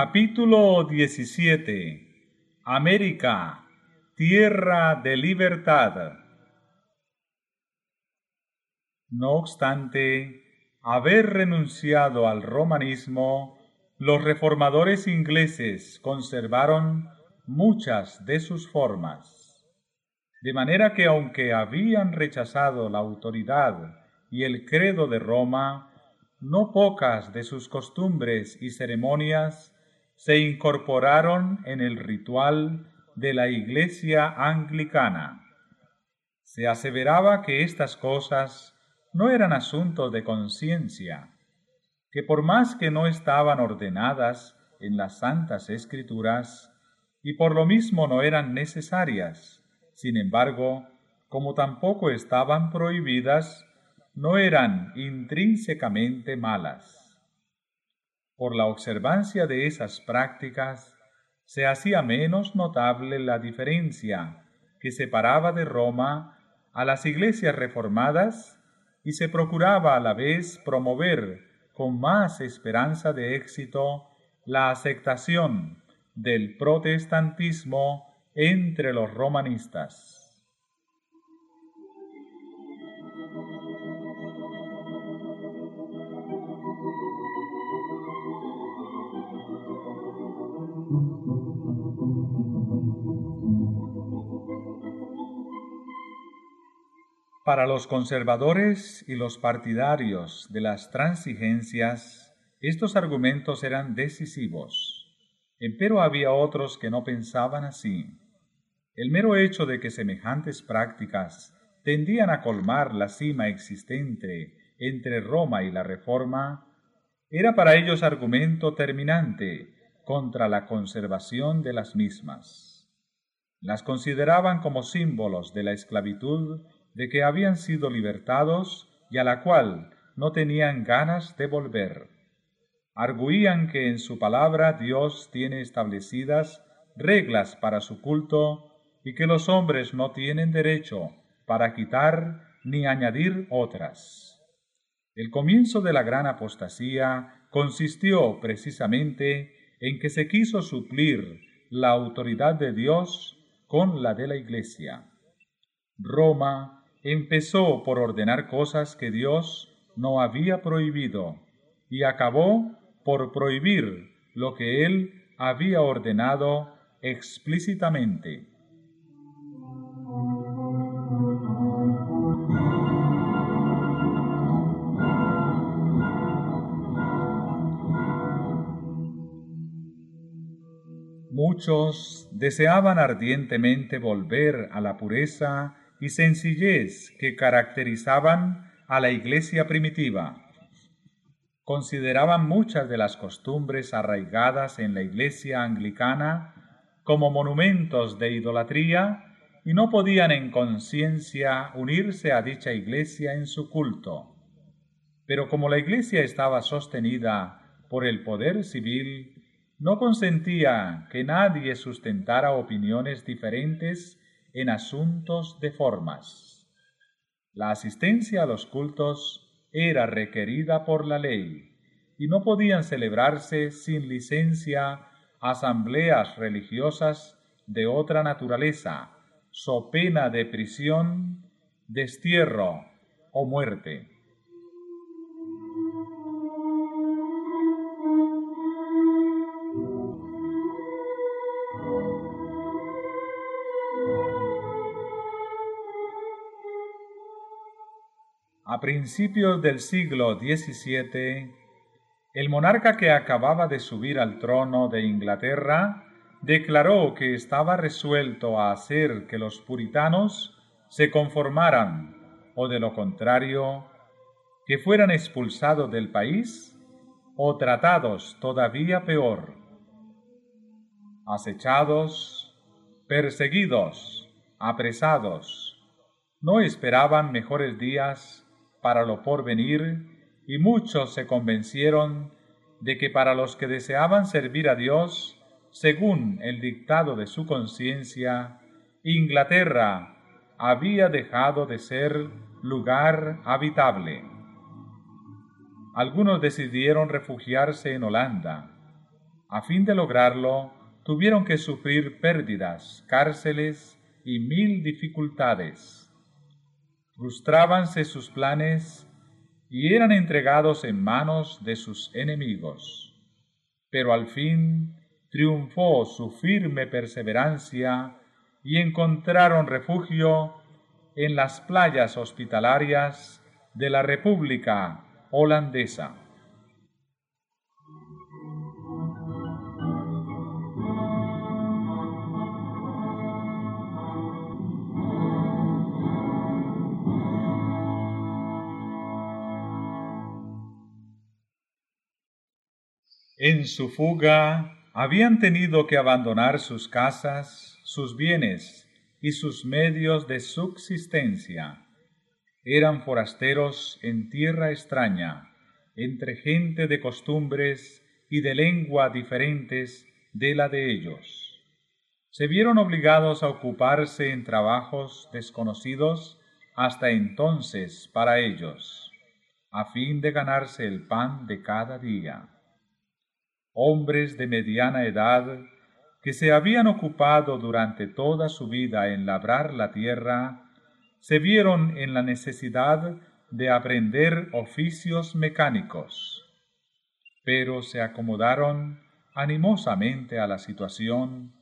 Capítulo 17 América, tierra de libertad. No obstante, haber renunciado al romanismo, los reformadores ingleses conservaron muchas de sus formas. De manera que aunque habían rechazado la autoridad y el credo de Roma, no pocas de sus costumbres y ceremonias se incorporaron en el ritual de la Iglesia anglicana. Se aseveraba que estas cosas no eran asuntos de conciencia, que por más que no estaban ordenadas en las santas escrituras, y por lo mismo no eran necesarias, sin embargo, como tampoco estaban prohibidas, no eran intrínsecamente malas. Por la observancia de esas prácticas, se hacía menos notable la diferencia que separaba de Roma a las iglesias reformadas y se procuraba a la vez promover con más esperanza de éxito la aceptación del protestantismo entre los romanistas. Para los conservadores y los partidarios de las transigencias, estos argumentos eran decisivos. Empero había otros que no pensaban así. El mero hecho de que semejantes prácticas tendían a colmar la cima existente entre Roma y la Reforma, era para ellos argumento terminante contra la conservación de las mismas. Las consideraban como símbolos de la esclavitud de que habían sido libertados y a la cual no tenían ganas de volver. Arguían que en su palabra Dios tiene establecidas reglas para su culto y que los hombres no tienen derecho para quitar ni añadir otras. El comienzo de la gran apostasía consistió precisamente en que se quiso suplir la autoridad de Dios con la de la Iglesia. Roma empezó por ordenar cosas que Dios no había prohibido y acabó por prohibir lo que Él había ordenado explícitamente. Muchos deseaban ardientemente volver a la pureza y sencillez que caracterizaban a la iglesia primitiva. Consideraban muchas de las costumbres arraigadas en la iglesia anglicana como monumentos de idolatría y no podían en conciencia unirse a dicha iglesia en su culto. Pero como la iglesia estaba sostenida por el poder civil, no consentía que nadie sustentara opiniones diferentes en asuntos de formas. La asistencia a los cultos era requerida por la ley y no podían celebrarse sin licencia asambleas religiosas de otra naturaleza, so pena de prisión, destierro o muerte. A principios del siglo XVII, el monarca que acababa de subir al trono de Inglaterra declaró que estaba resuelto a hacer que los puritanos se conformaran, o de lo contrario, que fueran expulsados del país o tratados todavía peor. Acechados, perseguidos, apresados, no esperaban mejores días para lo porvenir, y muchos se convencieron de que para los que deseaban servir a Dios, según el dictado de su conciencia, Inglaterra había dejado de ser lugar habitable. Algunos decidieron refugiarse en Holanda, A fin de lograrlo, tuvieron que sufrir pérdidas, cárceles y mil dificultades. Frustrábanse sus planes y eran entregados en manos de sus enemigos. Pero al fin triunfó su firme perseverancia y encontraron refugio en las playas hospitalarias de la República Holandesa. En su fuga habían tenido que abandonar sus casas, sus bienes y sus medios de subsistencia. Eran forasteros en tierra extraña, entre gente de costumbres y de lengua diferentes de la de ellos. Se vieron obligados a ocuparse en trabajos desconocidos hasta entonces para ellos, a fin de ganarse el pan de cada día hombres de mediana edad que se habían ocupado durante toda su vida en labrar la tierra, se vieron en la necesidad de aprender oficios mecánicos, pero se acomodaron animosamente a la situación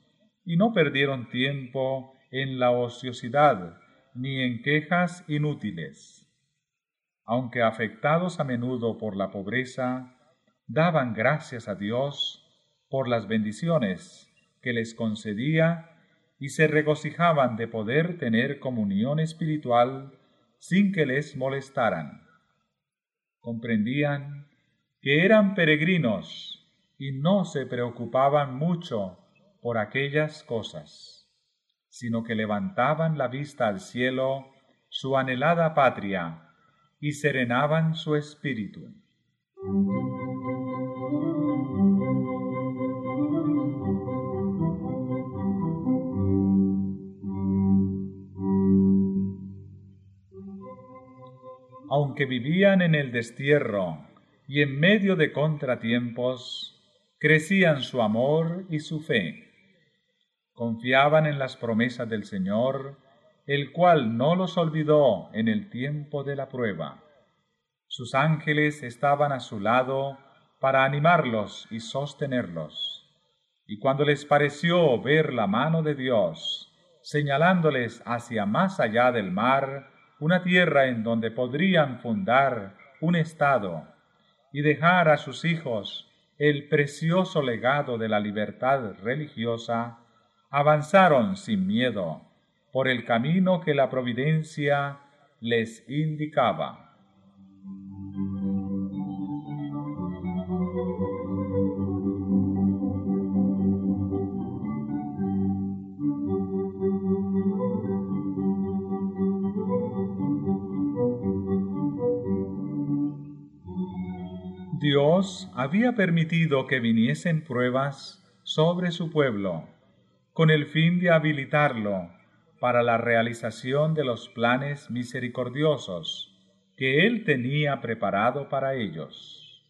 y no perdieron tiempo en la ociosidad ni en quejas inútiles. Aunque afectados a menudo por la pobreza, daban gracias a Dios por las bendiciones que les concedía y se regocijaban de poder tener comunión espiritual sin que les molestaran. Comprendían que eran peregrinos y no se preocupaban mucho por aquellas cosas, sino que levantaban la vista al cielo, su anhelada patria, y serenaban su espíritu. Aunque vivían en el destierro y en medio de contratiempos, crecían su amor y su fe. Confiaban en las promesas del Señor, el cual no los olvidó en el tiempo de la prueba. Sus ángeles estaban a su lado para animarlos y sostenerlos. Y cuando les pareció ver la mano de Dios, señalándoles hacia más allá del mar, una tierra en donde podrían fundar un Estado y dejar a sus hijos el precioso legado de la libertad religiosa, avanzaron sin miedo por el camino que la providencia les indicaba. Dios había permitido que viniesen pruebas sobre su pueblo, con el fin de habilitarlo para la realización de los planes misericordiosos que Él tenía preparado para ellos.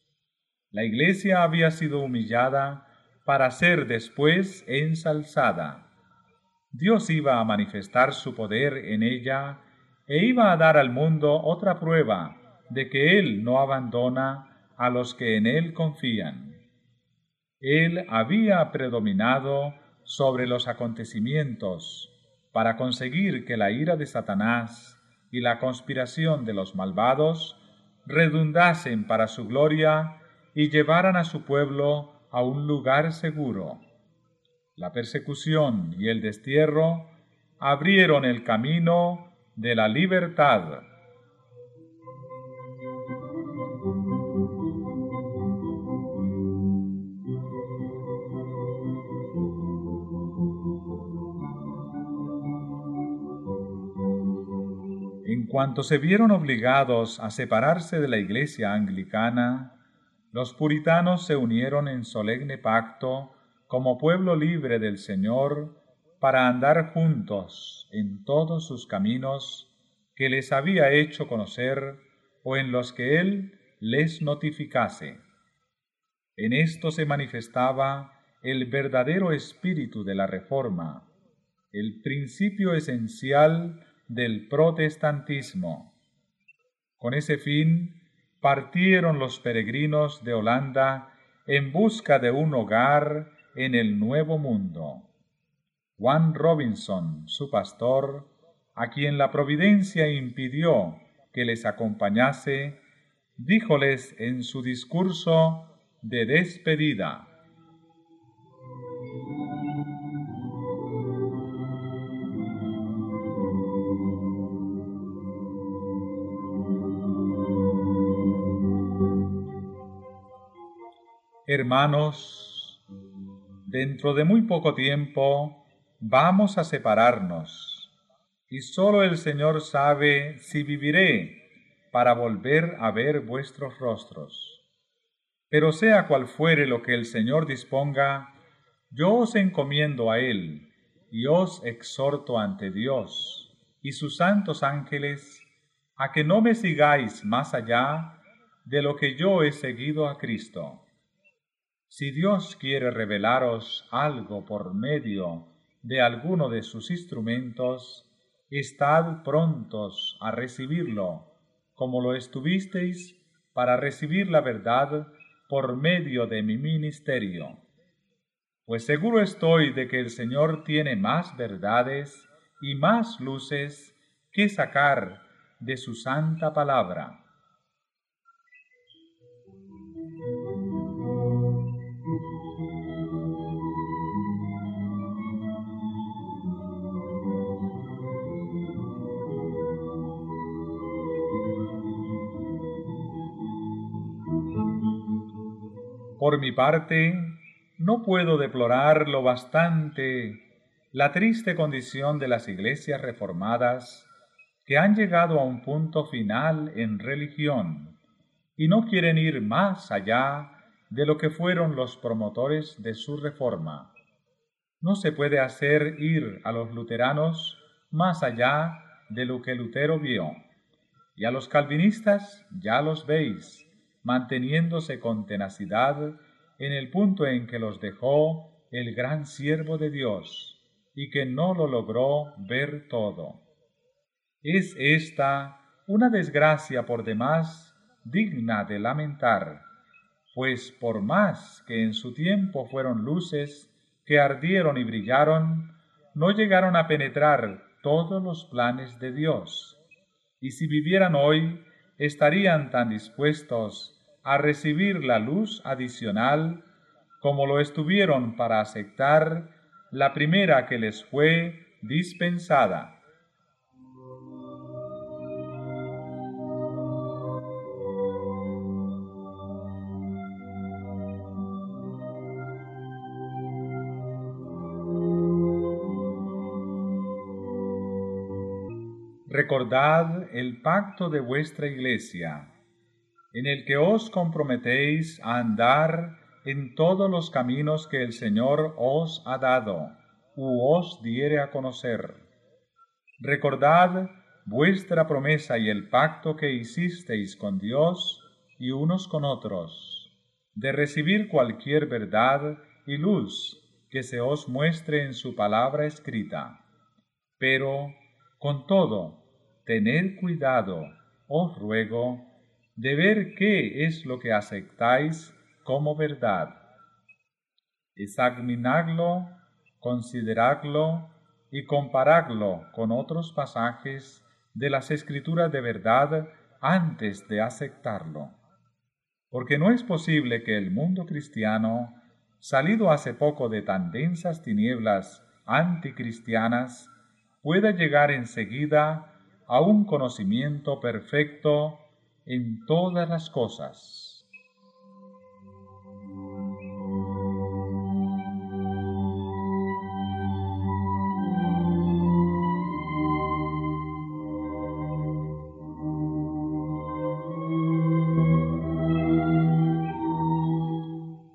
La iglesia había sido humillada para ser después ensalzada. Dios iba a manifestar su poder en ella e iba a dar al mundo otra prueba de que Él no abandona a los que en él confían. Él había predominado sobre los acontecimientos para conseguir que la ira de Satanás y la conspiración de los malvados redundasen para su gloria y llevaran a su pueblo a un lugar seguro. La persecución y el destierro abrieron el camino de la libertad cuanto se vieron obligados a separarse de la iglesia anglicana, los puritanos se unieron en solemne pacto como pueblo libre del Señor para andar juntos en todos sus caminos que les había hecho conocer o en los que Él les notificase. En esto se manifestaba el verdadero espíritu de la Reforma, el principio esencial del protestantismo. Con ese fin partieron los peregrinos de Holanda en busca de un hogar en el Nuevo Mundo. Juan Robinson, su pastor, a quien la providencia impidió que les acompañase, díjoles en su discurso de despedida. Hermanos, dentro de muy poco tiempo vamos a separarnos, y sólo el Señor sabe si viviré para volver a ver vuestros rostros. Pero sea cual fuere lo que el Señor disponga, yo os encomiendo a Él, y os exhorto ante Dios y sus santos ángeles, a que no me sigáis más allá de lo que yo he seguido a Cristo si Dios quiere revelaros algo por medio de alguno de sus instrumentos, estad prontos a recibirlo, como lo estuvisteis para recibir la verdad por medio de mi ministerio. Pues seguro estoy de que el Señor tiene más verdades y más luces que sacar de su santa palabra Por mi parte, no puedo deplorar lo bastante la triste condición de las iglesias reformadas que han llegado a un punto final en religión y no quieren ir más allá de lo que fueron los promotores de su reforma. No se puede hacer ir a los luteranos más allá de lo que Lutero vio, y a los calvinistas ya los veis, manteniéndose con tenacidad en el punto en que los dejó el gran siervo de Dios, y que no lo logró ver todo. Es esta una desgracia por demás digna de lamentar, pues por más que en su tiempo fueron luces que ardieron y brillaron, no llegaron a penetrar todos los planes de Dios, y si vivieran hoy, estarían tan dispuestos a recibir la luz adicional como lo estuvieron para aceptar la primera que les fue dispensada. Recordad el pacto de vuestra iglesia en el que os comprometéis a andar en todos los caminos que el Señor os ha dado, u os diere a conocer. Recordad vuestra promesa y el pacto que hicisteis con Dios y unos con otros, de recibir cualquier verdad y luz que se os muestre en su palabra escrita. Pero, con todo, tened cuidado, os ruego, de ver qué es lo que aceptáis como verdad. Examinarlo, considerarlo y compararlo con otros pasajes de las escrituras de verdad antes de aceptarlo. Porque no es posible que el mundo cristiano, salido hace poco de tan densas tinieblas anticristianas, pueda llegar enseguida a un conocimiento perfecto en todas las cosas.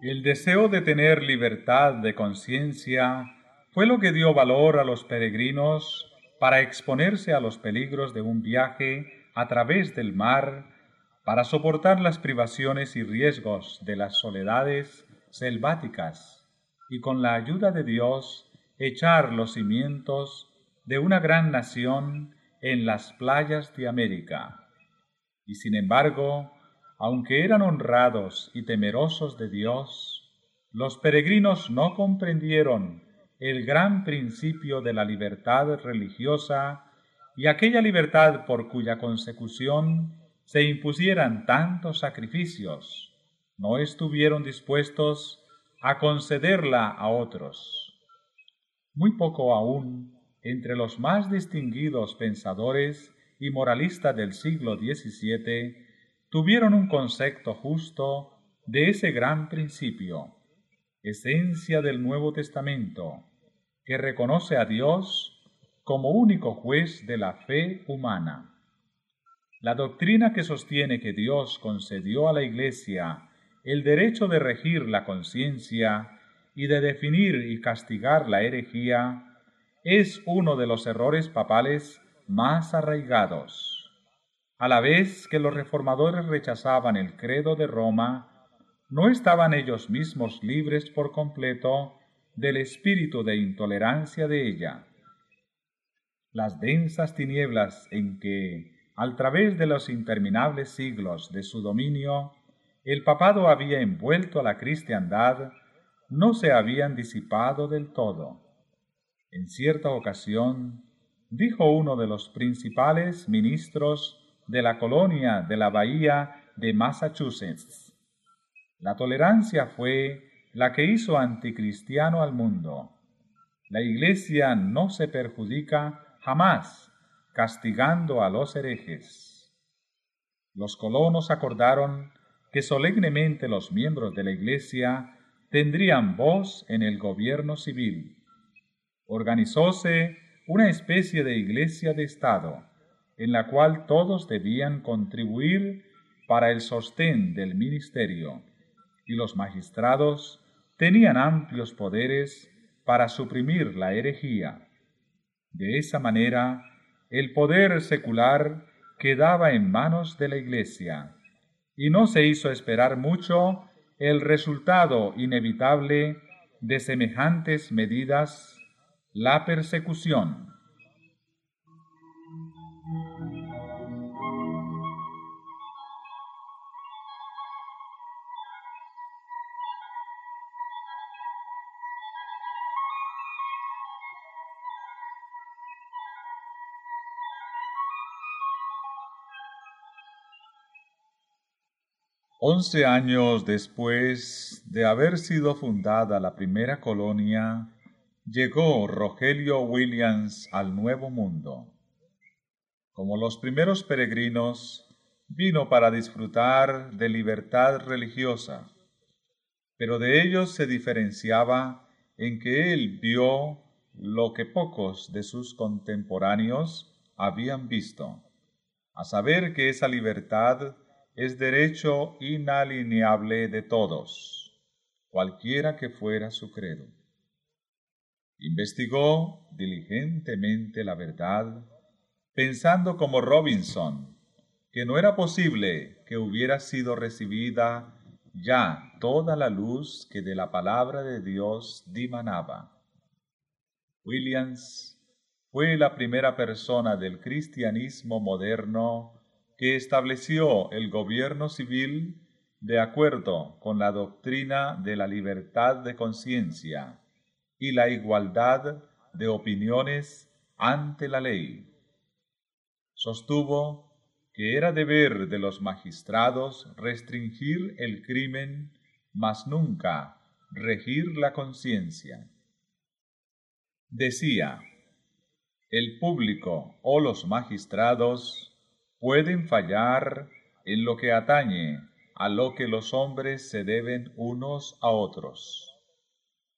El deseo de tener libertad de conciencia fue lo que dio valor a los peregrinos para exponerse a los peligros de un viaje a través del mar para soportar las privaciones y riesgos de las soledades selváticas y con la ayuda de Dios echar los cimientos de una gran nación en las playas de América. Y sin embargo, aunque eran honrados y temerosos de Dios, los peregrinos no comprendieron el gran principio de la libertad religiosa y aquella libertad por cuya consecución se impusieran tantos sacrificios, no estuvieron dispuestos a concederla a otros. Muy poco aún entre los más distinguidos pensadores y moralistas del siglo XVII tuvieron un concepto justo de ese gran principio, esencia del Nuevo Testamento, que reconoce a Dios como único juez de la fe humana. La doctrina que sostiene que Dios concedió a la Iglesia el derecho de regir la conciencia y de definir y castigar la herejía es uno de los errores papales más arraigados. A la vez que los reformadores rechazaban el credo de Roma, no estaban ellos mismos libres por completo del espíritu de intolerancia de ella. Las densas tinieblas en que, al través de los interminables siglos de su dominio, el papado había envuelto a la cristiandad, no se habían disipado del todo. En cierta ocasión, dijo uno de los principales ministros de la colonia de la bahía de Massachusetts, la tolerancia fue la que hizo anticristiano al mundo. La Iglesia no se perjudica jamás castigando a los herejes. Los colonos acordaron que solemnemente los miembros de la Iglesia tendrían voz en el gobierno civil. Organizóse una especie de Iglesia de Estado, en la cual todos debían contribuir para el sostén del ministerio, y los magistrados tenían amplios poderes para suprimir la herejía. De esa manera, el poder secular quedaba en manos de la Iglesia, y no se hizo esperar mucho el resultado inevitable de semejantes medidas, la persecución. Once años después de haber sido fundada la primera colonia, llegó Rogelio Williams al Nuevo Mundo. Como los primeros peregrinos, vino para disfrutar de libertad religiosa, pero de ellos se diferenciaba en que él vio lo que pocos de sus contemporáneos habían visto, a saber que esa libertad es derecho inalineable de todos, cualquiera que fuera su credo. Investigó diligentemente la verdad, pensando como Robinson, que no era posible que hubiera sido recibida ya toda la luz que de la palabra de Dios dimanaba. Williams fue la primera persona del cristianismo moderno que estableció el gobierno civil de acuerdo con la doctrina de la libertad de conciencia y la igualdad de opiniones ante la ley. Sostuvo que era deber de los magistrados restringir el crimen, mas nunca regir la conciencia. Decía, el público o los magistrados pueden fallar en lo que atañe a lo que los hombres se deben unos a otros.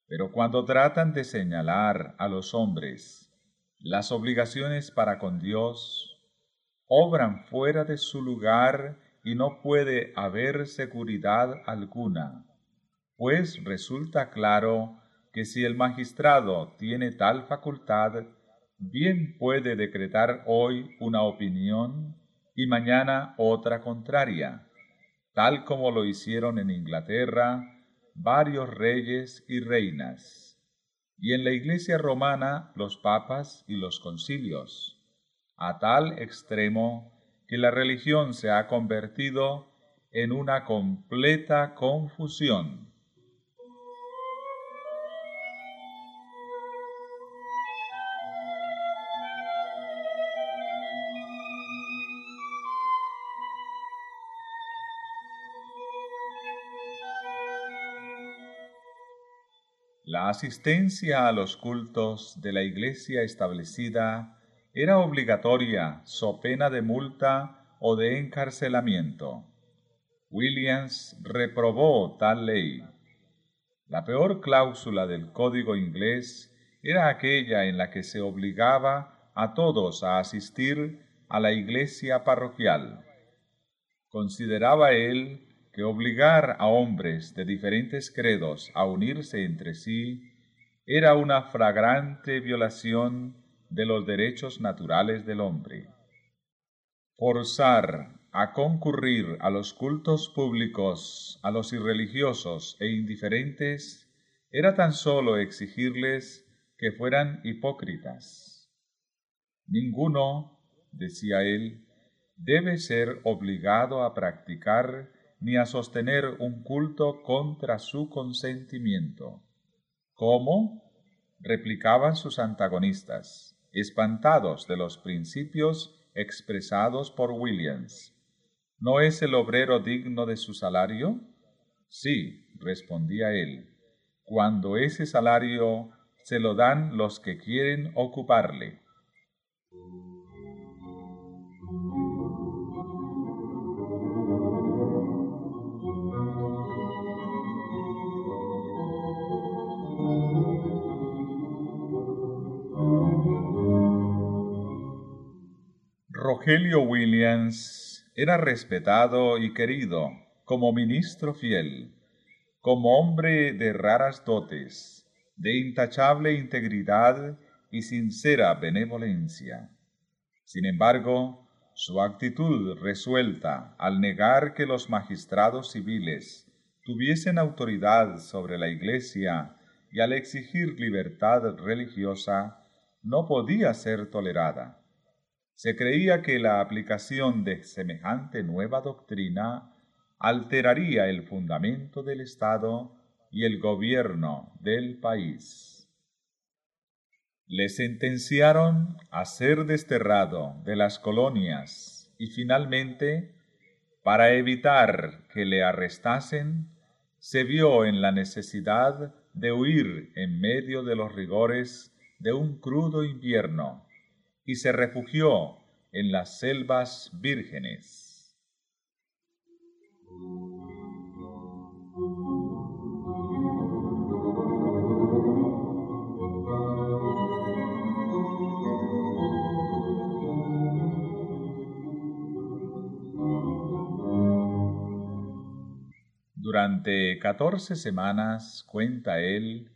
Pero cuando tratan de señalar a los hombres las obligaciones para con Dios, obran fuera de su lugar y no puede haber seguridad alguna, pues resulta claro que si el magistrado tiene tal facultad, bien puede decretar hoy una opinión y mañana otra contraria, tal como lo hicieron en Inglaterra varios reyes y reinas, y en la Iglesia romana los papas y los concilios, a tal extremo que la religión se ha convertido en una completa confusión. Asistencia a los cultos de la iglesia establecida era obligatoria so pena de multa o de encarcelamiento. Williams reprobó tal ley. La peor cláusula del código inglés era aquella en la que se obligaba a todos a asistir a la iglesia parroquial. Consideraba él que obligar a hombres de diferentes credos a unirse entre sí era una flagrante violación de los derechos naturales del hombre. Forzar a concurrir a los cultos públicos a los irreligiosos e indiferentes era tan solo exigirles que fueran hipócritas. Ninguno, decía él, debe ser obligado a practicar ni a sostener un culto contra su consentimiento. ¿Cómo? replicaban sus antagonistas, espantados de los principios expresados por Williams. ¿No es el obrero digno de su salario? Sí, respondía él, cuando ese salario se lo dan los que quieren ocuparle. Rogelio Williams era respetado y querido como ministro fiel, como hombre de raras dotes, de intachable integridad y sincera benevolencia. Sin embargo, su actitud resuelta al negar que los magistrados civiles tuviesen autoridad sobre la Iglesia y al exigir libertad religiosa, no podía ser tolerada. Se creía que la aplicación de semejante nueva doctrina alteraría el fundamento del Estado y el gobierno del país. Le sentenciaron a ser desterrado de las colonias y finalmente, para evitar que le arrestasen, se vio en la necesidad de huir en medio de los rigores de un crudo invierno y se refugió en las selvas vírgenes. Durante catorce semanas, cuenta él,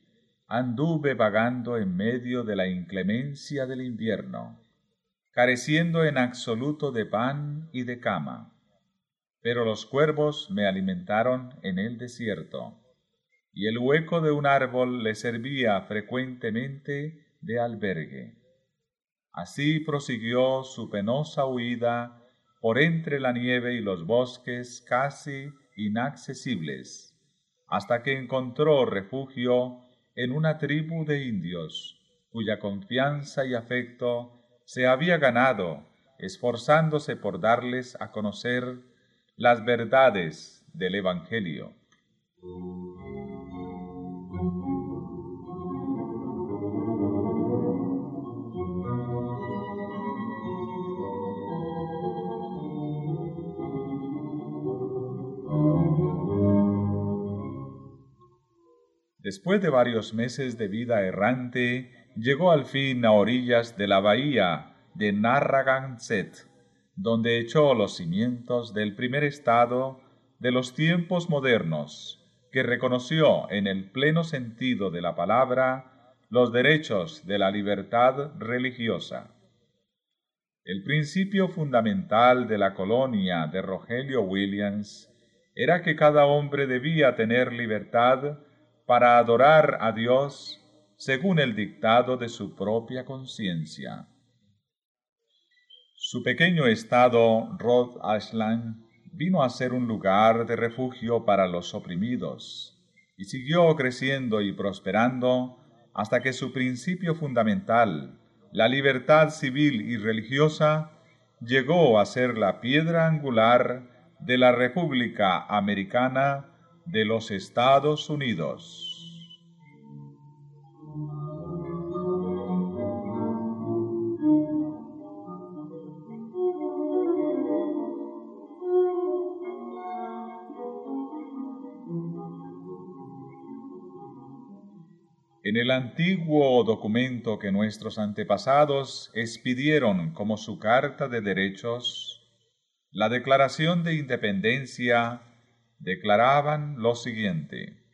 anduve vagando en medio de la inclemencia del invierno, careciendo en absoluto de pan y de cama. Pero los cuervos me alimentaron en el desierto, y el hueco de un árbol le servía frecuentemente de albergue. Así prosiguió su penosa huida por entre la nieve y los bosques casi inaccesibles, hasta que encontró refugio en una tribu de indios, cuya confianza y afecto se había ganado esforzándose por darles a conocer las verdades del Evangelio. Después de varios meses de vida errante, llegó al fin a orillas de la bahía de Narragansett, donde echó los cimientos del primer estado de los tiempos modernos, que reconoció en el pleno sentido de la palabra los derechos de la libertad religiosa. El principio fundamental de la colonia de Rogelio Williams era que cada hombre debía tener libertad para adorar a Dios según el dictado de su propia conciencia. Su pequeño estado, Rhode Island, vino a ser un lugar de refugio para los oprimidos, y siguió creciendo y prosperando hasta que su principio fundamental, la libertad civil y religiosa llegó a ser la piedra angular de la República Americana de los Estados Unidos. En el antiguo documento que nuestros antepasados expidieron como su Carta de Derechos, la Declaración de Independencia declaraban lo siguiente.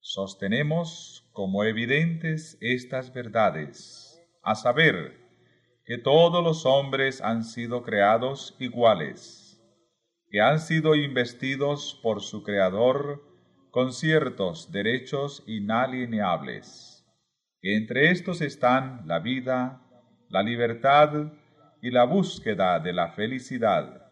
Sostenemos como evidentes estas verdades, a saber, que todos los hombres han sido creados iguales, que han sido investidos por su Creador con ciertos derechos inalienables, entre estos están la vida, la libertad y la búsqueda de la felicidad.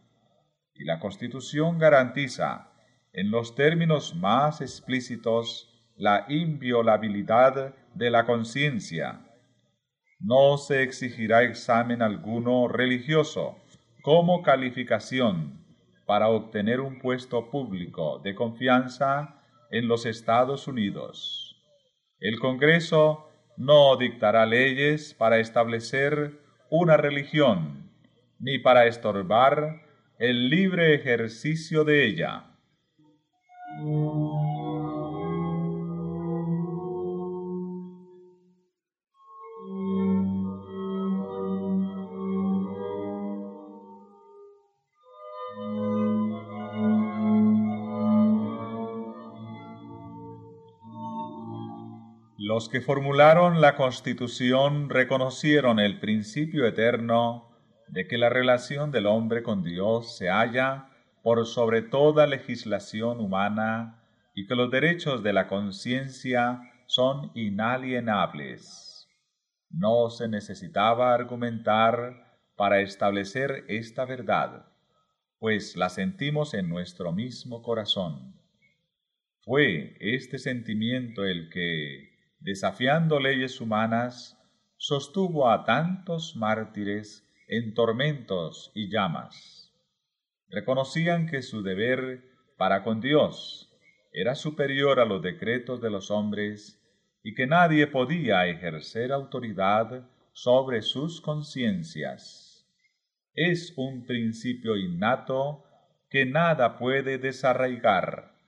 Y la Constitución garantiza, en los términos más explícitos, la inviolabilidad de la conciencia. No se exigirá examen alguno religioso como calificación para obtener un puesto público de confianza en los Estados Unidos. El Congreso no dictará leyes para establecer una religión, ni para estorbar el libre ejercicio de ella. Los que formularon la Constitución reconocieron el principio eterno de que la relación del hombre con Dios se halla por sobre toda legislación humana y que los derechos de la conciencia son inalienables. No se necesitaba argumentar para establecer esta verdad, pues la sentimos en nuestro mismo corazón. Fue este sentimiento el que, desafiando leyes humanas, sostuvo a tantos mártires en tormentos y llamas. Reconocían que su deber para con Dios era superior a los decretos de los hombres y que nadie podía ejercer autoridad sobre sus conciencias. Es un principio innato que nada puede desarraigar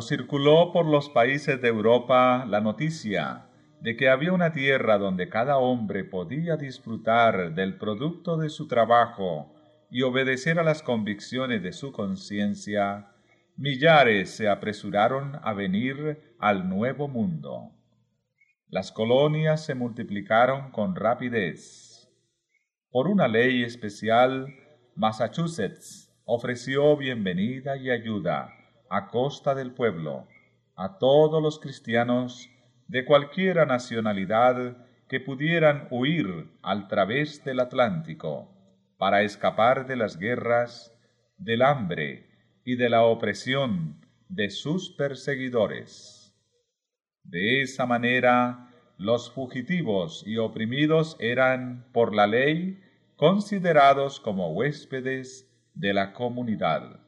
Circuló por los países de Europa la noticia de que había una tierra donde cada hombre podía disfrutar del producto de su trabajo y obedecer a las convicciones de su conciencia, millares se apresuraron a venir al nuevo mundo. Las colonias se multiplicaron con rapidez. Por una ley especial, Massachusetts ofreció bienvenida y ayuda a costa del pueblo, a todos los cristianos de cualquiera nacionalidad que pudieran huir al través del Atlántico para escapar de las guerras, del hambre y de la opresión de sus perseguidores. De esa manera, los fugitivos y oprimidos eran, por la ley, considerados como huéspedes de la comunidad.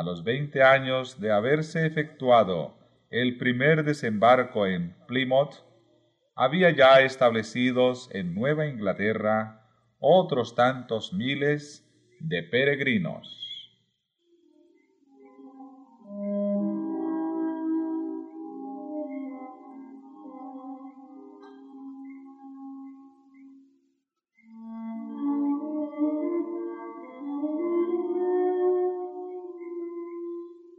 A los veinte años de haberse efectuado el primer desembarco en Plymouth, había ya establecidos en Nueva Inglaterra otros tantos miles de peregrinos.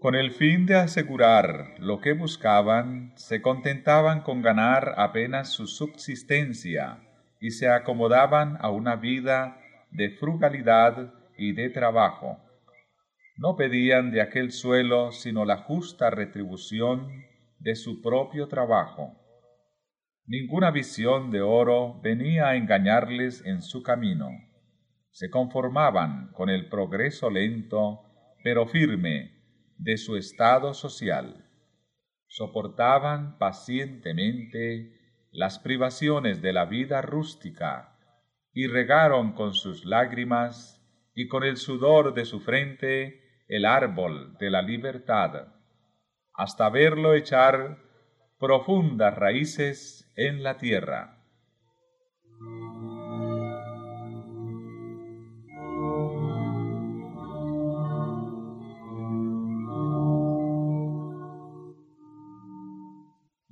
Con el fin de asegurar lo que buscaban, se contentaban con ganar apenas su subsistencia y se acomodaban a una vida de frugalidad y de trabajo. No pedían de aquel suelo sino la justa retribución de su propio trabajo. Ninguna visión de oro venía a engañarles en su camino. Se conformaban con el progreso lento, pero firme, de su estado social. Soportaban pacientemente las privaciones de la vida rústica y regaron con sus lágrimas y con el sudor de su frente el árbol de la libertad, hasta verlo echar profundas raíces en la tierra.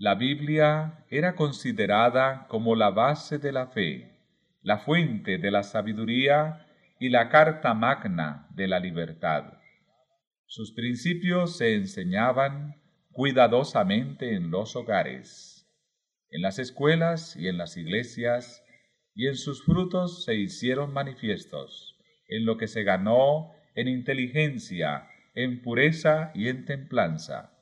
La Biblia era considerada como la base de la fe, la fuente de la sabiduría y la carta magna de la libertad. Sus principios se enseñaban cuidadosamente en los hogares, en las escuelas y en las iglesias, y en sus frutos se hicieron manifiestos, en lo que se ganó en inteligencia, en pureza y en templanza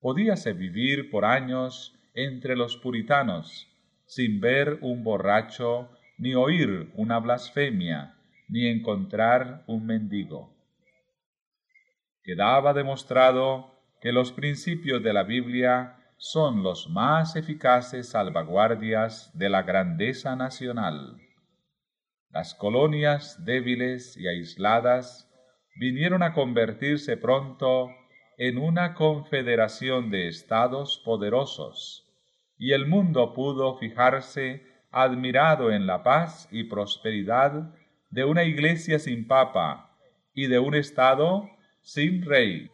podíase vivir por años entre los puritanos, sin ver un borracho, ni oír una blasfemia, ni encontrar un mendigo. Quedaba demostrado que los principios de la Biblia son los más eficaces salvaguardias de la grandeza nacional. Las colonias débiles y aisladas vinieron a convertirse pronto en una confederación de estados poderosos, y el mundo pudo fijarse admirado en la paz y prosperidad de una iglesia sin papa y de un estado sin rey.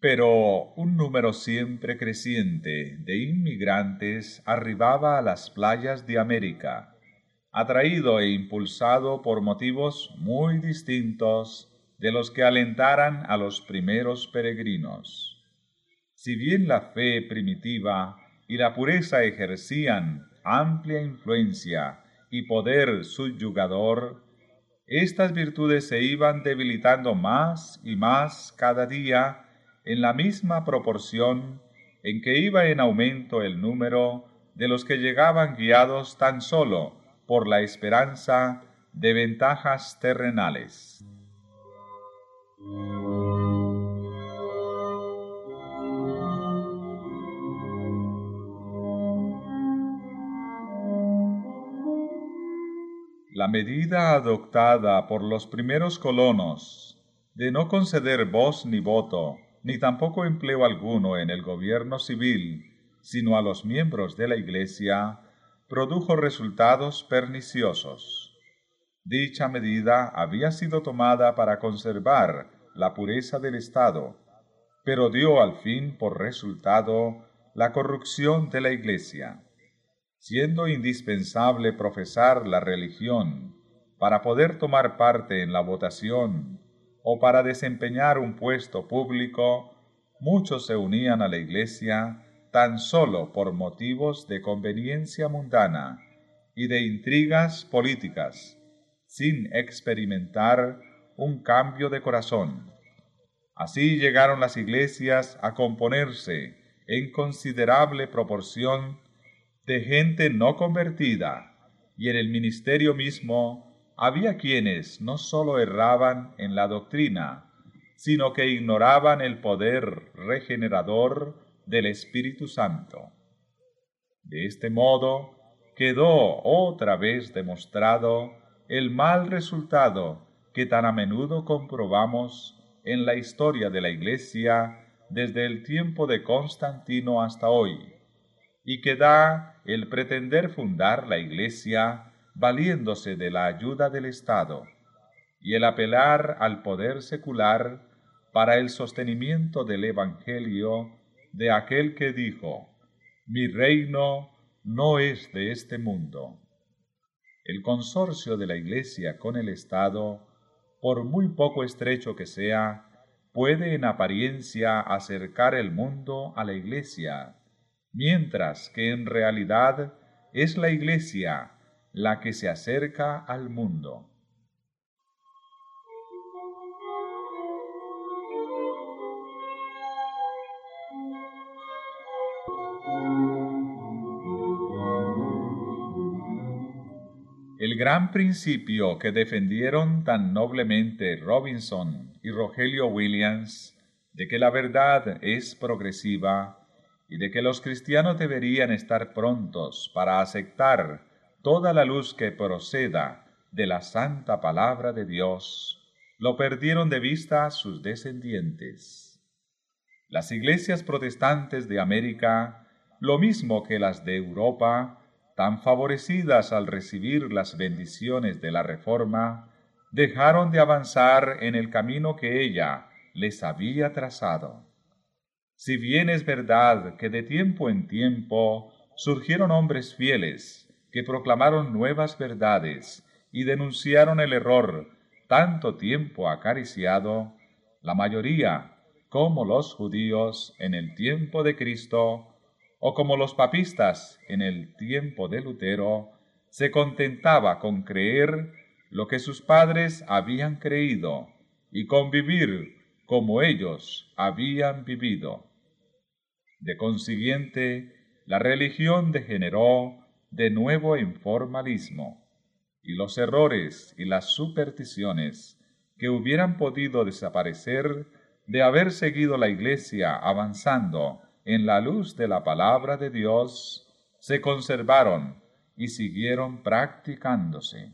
Pero número siempre creciente de inmigrantes arribaba a las playas de América, atraído e impulsado por motivos muy distintos de los que alentaran a los primeros peregrinos. Si bien la fe primitiva y la pureza ejercían amplia influencia y poder subyugador, estas virtudes se iban debilitando más y más cada día en la misma proporción en que iba en aumento el número de los que llegaban guiados tan solo por la esperanza de ventajas terrenales. La medida adoptada por los primeros colonos de no conceder voz ni voto ni tampoco empleo alguno en el gobierno civil, sino a los miembros de la Iglesia, produjo resultados perniciosos. Dicha medida había sido tomada para conservar la pureza del Estado, pero dio al fin por resultado la corrupción de la Iglesia. Siendo indispensable profesar la religión para poder tomar parte en la votación o para desempeñar un puesto público, muchos se unían a la Iglesia tan solo por motivos de conveniencia mundana y de intrigas políticas, sin experimentar un cambio de corazón. Así llegaron las iglesias a componerse en considerable proporción de gente no convertida, y en el ministerio mismo había quienes no sólo erraban en la doctrina, sino que ignoraban el poder regenerador del Espíritu Santo. De este modo, quedó otra vez demostrado el mal resultado que tan a menudo comprobamos en la historia de la Iglesia desde el tiempo de Constantino hasta hoy, y que da el pretender fundar la Iglesia valiéndose de la ayuda del Estado, y el apelar al poder secular para el sostenimiento del Evangelio de aquel que dijo, mi reino no es de este mundo. El consorcio de la Iglesia con el Estado, por muy poco estrecho que sea, puede en apariencia acercar el mundo a la Iglesia, mientras que en realidad es la Iglesia la que se acerca al mundo. El gran principio que defendieron tan noblemente Robinson y Rogelio Williams de que la verdad es progresiva y de que los cristianos deberían estar prontos para aceptar toda la luz que proceda de la santa palabra de Dios, lo perdieron de vista sus descendientes. Las iglesias protestantes de América, lo mismo que las de Europa, tan favorecidas al recibir las bendiciones de la Reforma, dejaron de avanzar en el camino que ella les había trazado. Si bien es verdad que de tiempo en tiempo surgieron hombres fieles que proclamaron nuevas verdades y denunciaron el error tanto tiempo acariciado, la mayoría, como los judíos en el tiempo de Cristo, o como los papistas en el tiempo de Lutero, se contentaba con creer lo que sus padres habían creído y con vivir como ellos habían vivido. De consiguiente, la religión degeneró de nuevo en formalismo, y los errores y las supersticiones que hubieran podido desaparecer de haber seguido la Iglesia avanzando en la luz de la palabra de Dios, se conservaron y siguieron practicándose.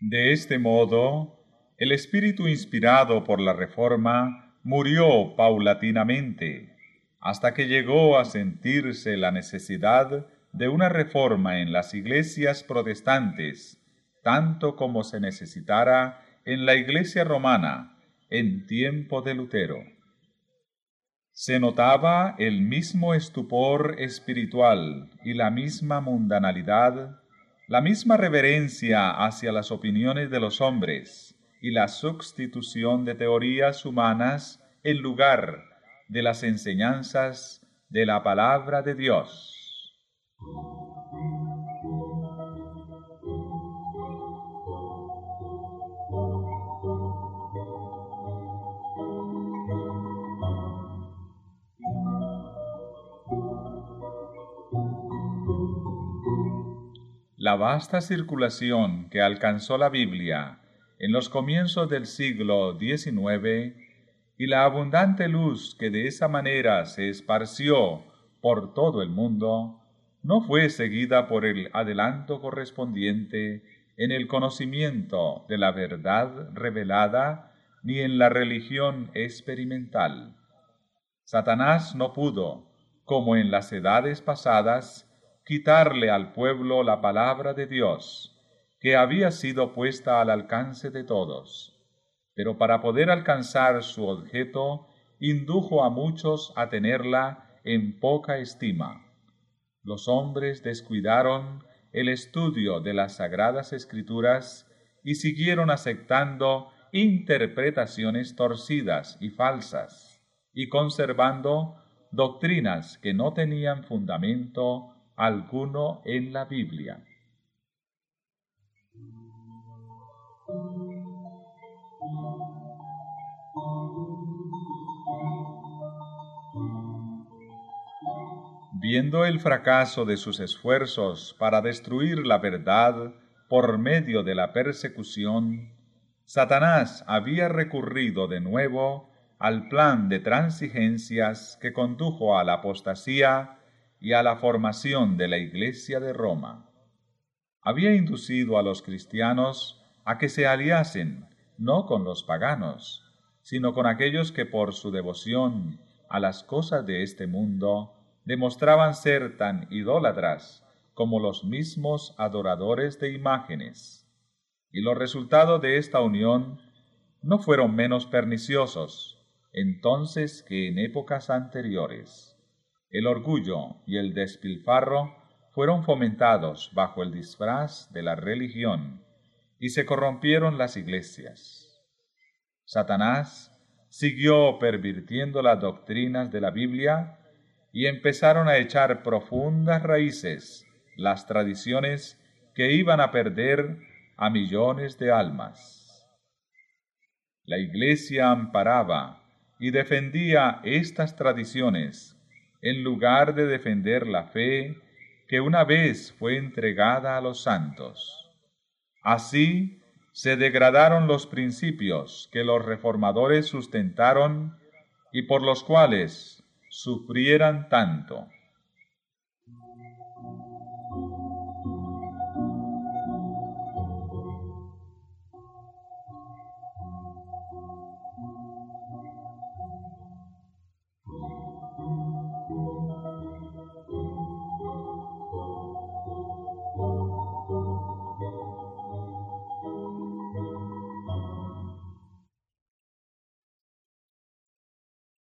De este modo, el espíritu inspirado por la Reforma murió paulatinamente, hasta que llegó a sentirse la necesidad de una reforma en las iglesias protestantes, tanto como se necesitara en la iglesia romana en tiempo de Lutero se notaba el mismo estupor espiritual y la misma mundanalidad, la misma reverencia hacia las opiniones de los hombres y la sustitución de teorías humanas en lugar de las enseñanzas de la palabra de Dios. La vasta circulación que alcanzó la Biblia en los comienzos del siglo XIX y la abundante luz que de esa manera se esparció por todo el mundo, no fue seguida por el adelanto correspondiente en el conocimiento de la verdad revelada ni en la religión experimental. Satanás no pudo, como en las edades pasadas, quitarle al pueblo la palabra de Dios, que había sido puesta al alcance de todos. Pero para poder alcanzar su objeto, indujo a muchos a tenerla en poca estima. Los hombres descuidaron el estudio de las sagradas escrituras y siguieron aceptando interpretaciones torcidas y falsas, y conservando doctrinas que no tenían fundamento alguno en la Biblia. Viendo el fracaso de sus esfuerzos para destruir la verdad por medio de la persecución, Satanás había recurrido de nuevo al plan de transigencias que condujo a la apostasía y a la formación de la Iglesia de Roma. Había inducido a los cristianos a que se aliasen no con los paganos, sino con aquellos que por su devoción a las cosas de este mundo demostraban ser tan idólatras como los mismos adoradores de imágenes. Y los resultados de esta unión no fueron menos perniciosos entonces que en épocas anteriores. El orgullo y el despilfarro fueron fomentados bajo el disfraz de la religión y se corrompieron las iglesias. Satanás siguió pervirtiendo las doctrinas de la Biblia y empezaron a echar profundas raíces las tradiciones que iban a perder a millones de almas. La iglesia amparaba y defendía estas tradiciones en lugar de defender la fe que una vez fue entregada a los santos. Así se degradaron los principios que los reformadores sustentaron y por los cuales sufrieran tanto.